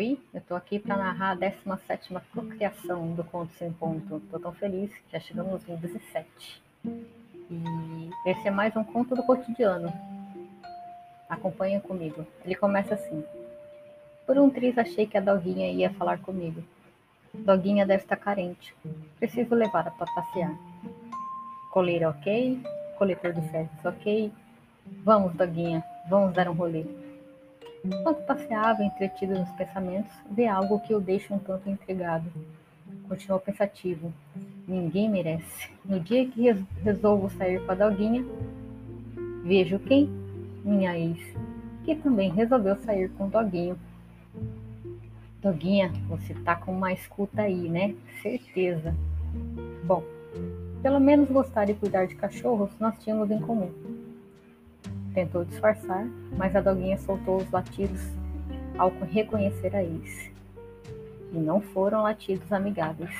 Estou aqui para narrar a 17 procriação do Conto Sem Ponto. Estou tão feliz que já chegamos em 17. E esse é mais um conto do cotidiano. Acompanha comigo. Ele começa assim. Por um triz achei que a doguinha ia falar comigo. Doguinha deve estar carente. Preciso levá-la para passear. Coleira ok, coletor de fezes ok. Vamos, doguinha, vamos dar um rolê. Enquanto passeava, entretido nos pensamentos, vê algo que o deixa um tanto intrigado. Continuou pensativo. Ninguém merece. No dia que resolvo sair com a doguinha, vejo quem? Minha ex, que também resolveu sair com o doguinho. Doguinha, você tá com uma escuta aí, né? Certeza. Bom, pelo menos gostar e cuidar de cachorros nós tínhamos em comum. Tentou disfarçar, mas a doguinha soltou os latidos ao reconhecer a ex. E não foram latidos amigáveis.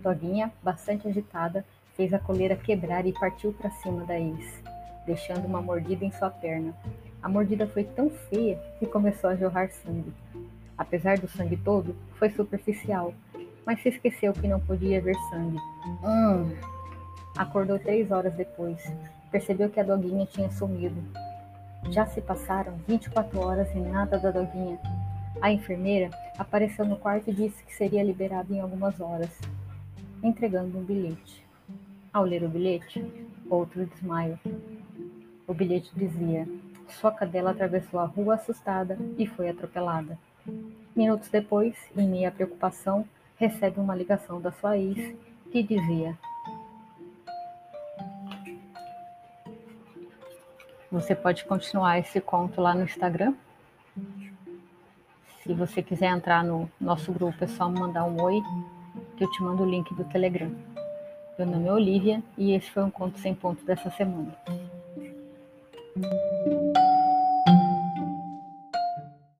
Doguinha, bastante agitada, fez a coleira quebrar e partiu para cima da ex, deixando uma mordida em sua perna. A mordida foi tão feia que começou a jorrar sangue. Apesar do sangue todo, foi superficial, mas se esqueceu que não podia ver sangue. Hum. Acordou três horas depois. Percebeu que a doguinha tinha sumido. Já se passaram 24 horas e nada da doguinha. A enfermeira apareceu no quarto e disse que seria liberada em algumas horas, entregando um bilhete. Ao ler o bilhete, outro desmaio. O bilhete dizia: Sua cadela atravessou a rua assustada e foi atropelada. Minutos depois, em meia preocupação, recebe uma ligação da sua ex que dizia: Você pode continuar esse conto lá no Instagram. Se você quiser entrar no nosso grupo, é só mandar um oi, que eu te mando o link do Telegram. Meu nome é Olivia e esse foi um conto sem ponto dessa semana.